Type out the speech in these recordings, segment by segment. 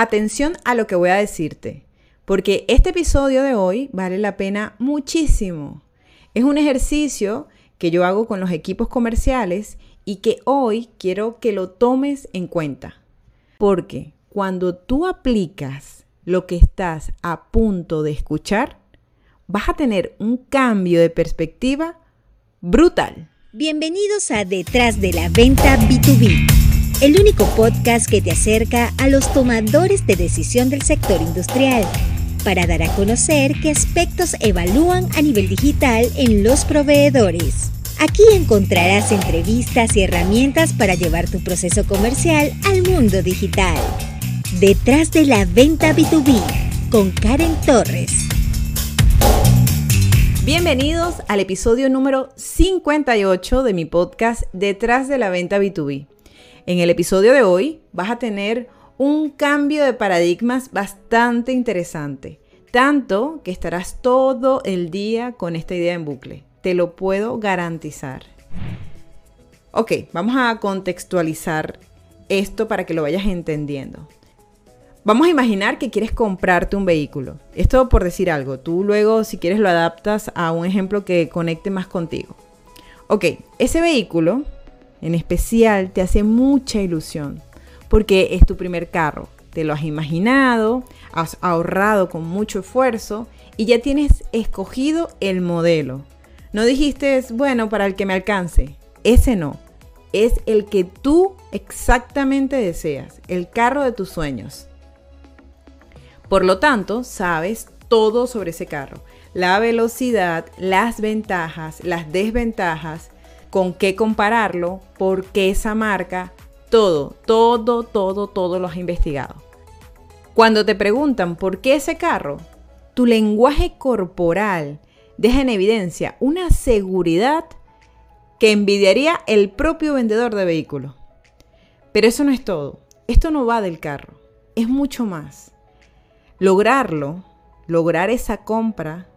Atención a lo que voy a decirte, porque este episodio de hoy vale la pena muchísimo. Es un ejercicio que yo hago con los equipos comerciales y que hoy quiero que lo tomes en cuenta. Porque cuando tú aplicas lo que estás a punto de escuchar, vas a tener un cambio de perspectiva brutal. Bienvenidos a Detrás de la Venta B2B, el único podcast que te acerca a los tomadores de decisión del sector industrial para dar a conocer qué aspectos evalúan a nivel digital en los proveedores. Aquí encontrarás entrevistas y herramientas para llevar tu proceso comercial al mundo digital. Detrás de la venta B2B con Karen Torres. Bienvenidos al episodio número 58 de mi podcast Detrás de la venta B2B. En el episodio de hoy vas a tener un cambio de paradigmas bastante interesante, tanto que estarás todo el día con esta idea en bucle. Te lo puedo garantizar. Ok, vamos a contextualizar esto para que lo vayas entendiendo. Vamos a imaginar que quieres comprarte un vehículo. Esto por decir algo. Tú luego, si quieres, lo adaptas a un ejemplo que conecte más contigo. Ok, ese vehículo en especial te hace mucha ilusión porque es tu primer carro. Te lo has imaginado, has ahorrado con mucho esfuerzo y ya tienes escogido el modelo. No dijiste, bueno, para el que me alcance. Ese no. Es el que tú exactamente deseas, el carro de tus sueños. Por lo tanto, sabes todo sobre ese carro. La velocidad, las ventajas, las desventajas, con qué compararlo, por qué esa marca, todo, todo, todo, todo lo has investigado. Cuando te preguntan por qué ese carro, tu lenguaje corporal deja en evidencia una seguridad que envidiaría el propio vendedor de vehículos. Pero eso no es todo. Esto no va del carro. Es mucho más. Lograrlo, lograr esa compra,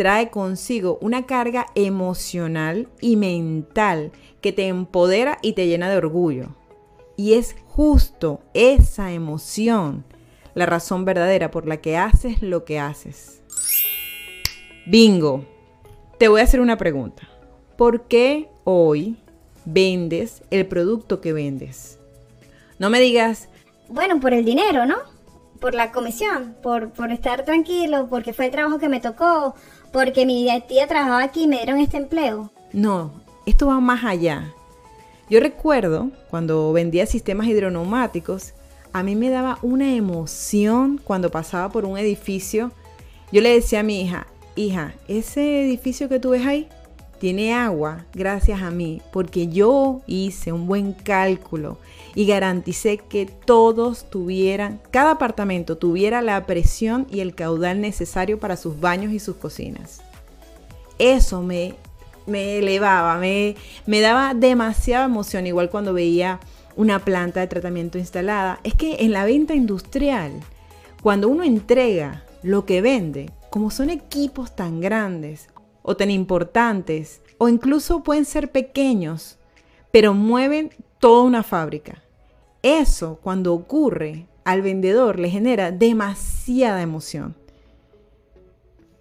trae consigo una carga emocional y mental que te empodera y te llena de orgullo. Y es justo esa emoción la razón verdadera por la que haces lo que haces. Bingo. Te voy a hacer una pregunta. ¿Por qué hoy vendes el producto que vendes? No me digas... Bueno, por el dinero, ¿no? Por la comisión, por, por estar tranquilo, porque fue el trabajo que me tocó, porque mi tía trabajaba aquí y me dieron este empleo. No, esto va más allá. Yo recuerdo cuando vendía sistemas hidroneumáticos, a mí me daba una emoción cuando pasaba por un edificio. Yo le decía a mi hija, hija, ese edificio que tú ves ahí tiene agua gracias a mí, porque yo hice un buen cálculo y garanticé que todos tuvieran, cada apartamento tuviera la presión y el caudal necesario para sus baños y sus cocinas. Eso me me elevaba, me, me daba demasiada emoción, igual cuando veía una planta de tratamiento instalada. Es que en la venta industrial, cuando uno entrega lo que vende, como son equipos tan grandes o tan importantes, o incluso pueden ser pequeños, pero mueven toda una fábrica. Eso, cuando ocurre, al vendedor le genera demasiada emoción.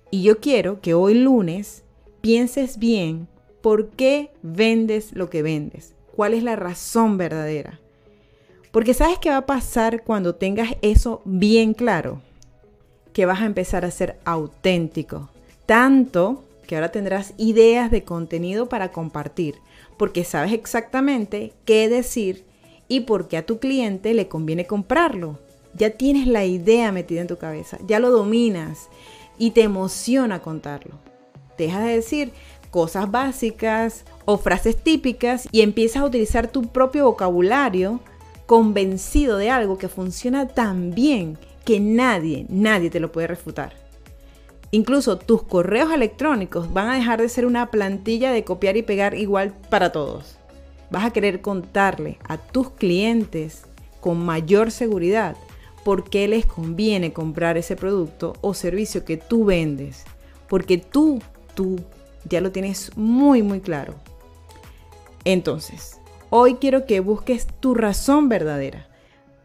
Y yo quiero que hoy lunes pienses bien por qué vendes lo que vendes, cuál es la razón verdadera. Porque sabes qué va a pasar cuando tengas eso bien claro, que vas a empezar a ser auténtico, tanto que ahora tendrás ideas de contenido para compartir, porque sabes exactamente qué decir y por qué a tu cliente le conviene comprarlo. Ya tienes la idea metida en tu cabeza, ya lo dominas y te emociona contarlo. Dejas de decir cosas básicas o frases típicas y empiezas a utilizar tu propio vocabulario convencido de algo que funciona tan bien que nadie, nadie te lo puede refutar. Incluso tus correos electrónicos van a dejar de ser una plantilla de copiar y pegar igual para todos. Vas a querer contarle a tus clientes con mayor seguridad por qué les conviene comprar ese producto o servicio que tú vendes. Porque tú tú ya lo tienes muy, muy claro. Entonces, hoy quiero que busques tu razón verdadera.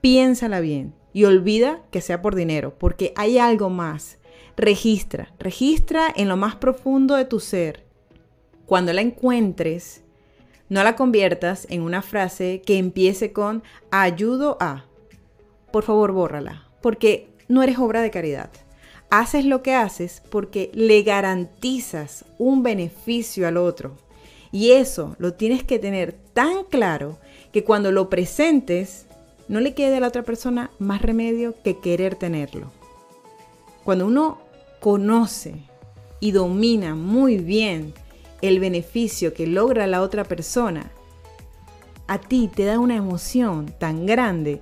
Piénsala bien y olvida que sea por dinero, porque hay algo más. Registra, registra en lo más profundo de tu ser. Cuando la encuentres, no la conviertas en una frase que empiece con ayudo a. Por favor, bórrala, porque no eres obra de caridad. Haces lo que haces porque le garantizas un beneficio al otro. Y eso lo tienes que tener tan claro que cuando lo presentes, no le quede a la otra persona más remedio que querer tenerlo. Cuando uno conoce y domina muy bien el beneficio que logra la otra persona, a ti te da una emoción tan grande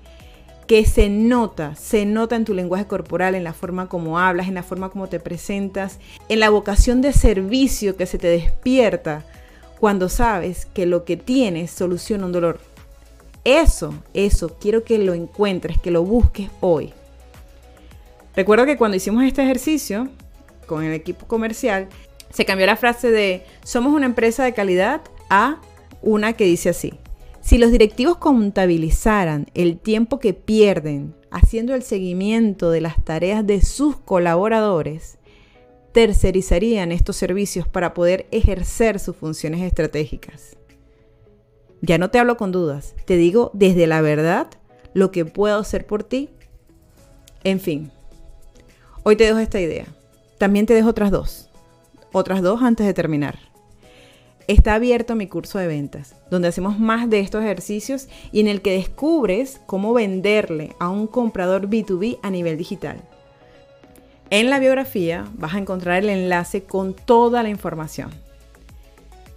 que se nota, se nota en tu lenguaje corporal, en la forma como hablas, en la forma como te presentas, en la vocación de servicio que se te despierta cuando sabes que lo que tienes soluciona un dolor. Eso, eso, quiero que lo encuentres, que lo busques hoy. Recuerdo que cuando hicimos este ejercicio con el equipo comercial, se cambió la frase de somos una empresa de calidad a una que dice así. Si los directivos contabilizaran el tiempo que pierden haciendo el seguimiento de las tareas de sus colaboradores, tercerizarían estos servicios para poder ejercer sus funciones estratégicas. Ya no te hablo con dudas, te digo desde la verdad lo que puedo hacer por ti. En fin, hoy te dejo esta idea. También te dejo otras dos. Otras dos antes de terminar. Está abierto mi curso de ventas, donde hacemos más de estos ejercicios y en el que descubres cómo venderle a un comprador B2B a nivel digital. En la biografía vas a encontrar el enlace con toda la información.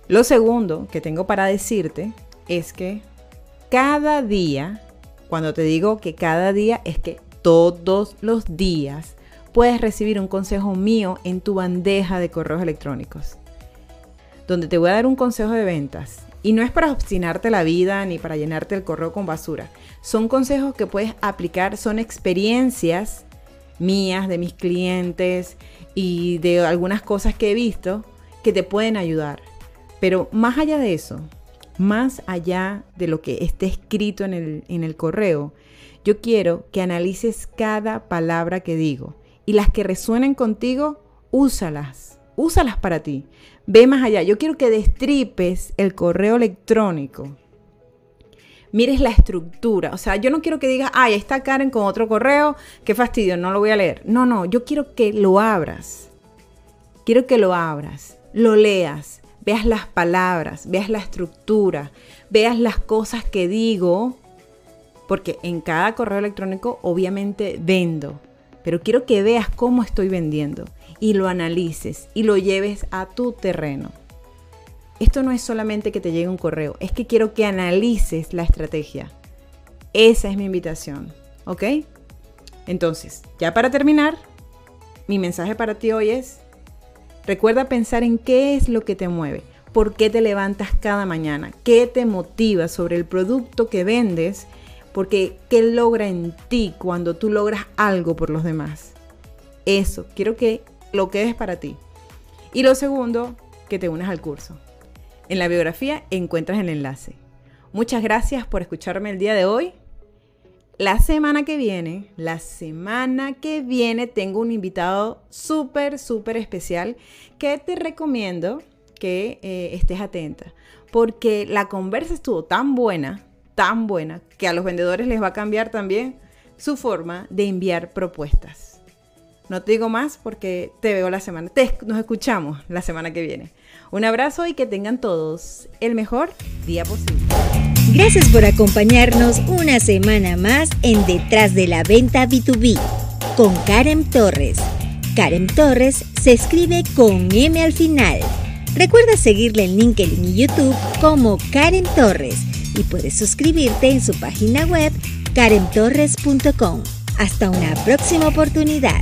Lo segundo que tengo para decirte es que cada día, cuando te digo que cada día es que todos los días puedes recibir un consejo mío en tu bandeja de correos electrónicos, donde te voy a dar un consejo de ventas. Y no es para obstinarte la vida ni para llenarte el correo con basura. Son consejos que puedes aplicar, son experiencias mías, de mis clientes y de algunas cosas que he visto que te pueden ayudar. Pero más allá de eso, más allá de lo que esté escrito en el, en el correo, yo quiero que analices cada palabra que digo y las que resuenen contigo, úsalas, úsalas para ti. Ve más allá, yo quiero que destripes el correo electrónico. Mires la estructura, o sea, yo no quiero que digas, ay, está Karen con otro correo, qué fastidio, no lo voy a leer. No, no, yo quiero que lo abras. Quiero que lo abras, lo leas, veas las palabras, veas la estructura, veas las cosas que digo, porque en cada correo electrónico obviamente vendo, pero quiero que veas cómo estoy vendiendo y lo analices y lo lleves a tu terreno. Esto no es solamente que te llegue un correo, es que quiero que analices la estrategia. Esa es mi invitación, ¿ok? Entonces, ya para terminar, mi mensaje para ti hoy es, Recuerda pensar en qué es lo que te mueve, por qué te levantas cada mañana, qué te motiva sobre el producto que vendes, porque qué logra en ti cuando tú logras algo por los demás. Eso, quiero que lo quedes para ti. Y lo segundo, que te unas al curso. En la biografía encuentras el enlace. Muchas gracias por escucharme el día de hoy. La semana que viene, la semana que viene tengo un invitado súper, súper especial que te recomiendo que eh, estés atenta. Porque la conversa estuvo tan buena, tan buena, que a los vendedores les va a cambiar también su forma de enviar propuestas. No te digo más porque te veo la semana, nos escuchamos la semana que viene. Un abrazo y que tengan todos el mejor día posible. Gracias por acompañarnos una semana más en Detrás de la Venta B2B con Karen Torres. Karen Torres se escribe con M al final. Recuerda seguirle en LinkedIn y YouTube como Karen Torres y puedes suscribirte en su página web karentorres.com. Hasta una próxima oportunidad.